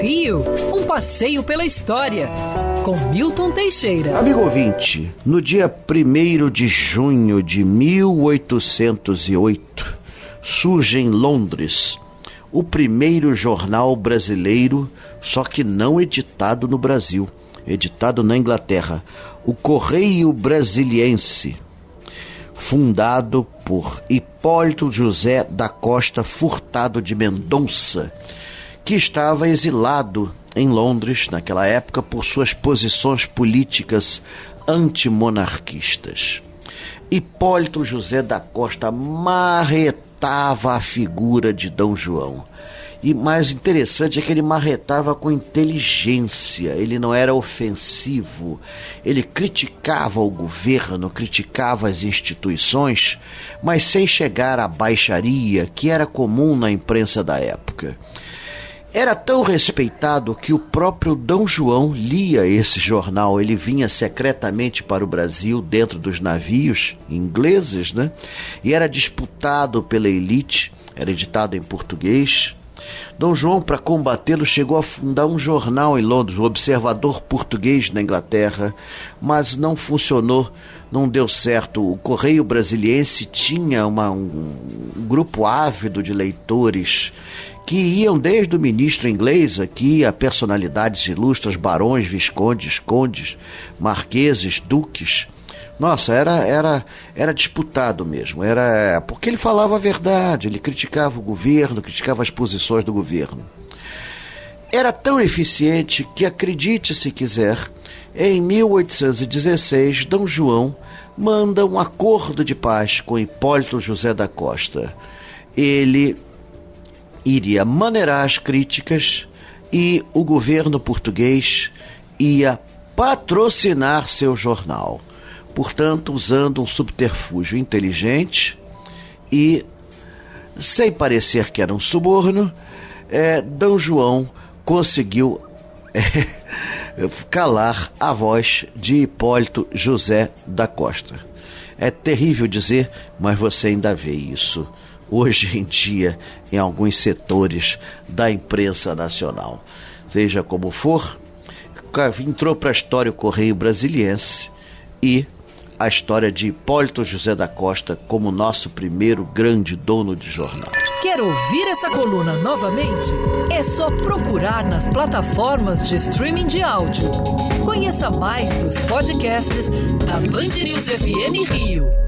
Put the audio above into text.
Rio, um passeio pela história, com Milton Teixeira. Amigo ouvinte, no dia 1 de junho de 1808, surge em Londres o primeiro jornal brasileiro, só que não editado no Brasil, editado na Inglaterra, o Correio Brasiliense, fundado por Hipólito José da Costa Furtado de Mendonça, que estava exilado em Londres naquela época por suas posições políticas antimonarquistas. Hipólito José da Costa marretava a figura de Dom João. E mais interessante é que ele marretava com inteligência, ele não era ofensivo, ele criticava o governo, criticava as instituições, mas sem chegar à baixaria que era comum na imprensa da época. Era tão respeitado que o próprio Dom João lia esse jornal. Ele vinha secretamente para o Brasil dentro dos navios ingleses, né? E era disputado pela elite, era editado em português. Dom João, para combatê-lo, chegou a fundar um jornal em Londres, o Observador Português na Inglaterra, mas não funcionou, não deu certo. O Correio Brasiliense tinha uma, um, um grupo ávido de leitores que iam desde o ministro inglês aqui a personalidades ilustras, barões, viscondes, condes, marqueses, duques. Nossa, era, era, era disputado mesmo. Era porque ele falava a verdade, ele criticava o governo, criticava as posições do governo. Era tão eficiente que, acredite se quiser, em 1816, Dom João manda um acordo de paz com Hipólito José da Costa. Ele iria maneirar as críticas e o governo português ia patrocinar seu jornal. Portanto, usando um subterfúgio inteligente e, sem parecer que era um suborno, é, D. João conseguiu é, calar a voz de Hipólito José da Costa. É terrível dizer, mas você ainda vê isso hoje em dia em alguns setores da imprensa nacional. Seja como for, entrou para a história o Correio Brasiliense e a história de Hipólito José da Costa como nosso primeiro grande dono de jornal. Quer ouvir essa coluna novamente? É só procurar nas plataformas de streaming de áudio. Conheça mais dos podcasts da Band News FM Rio.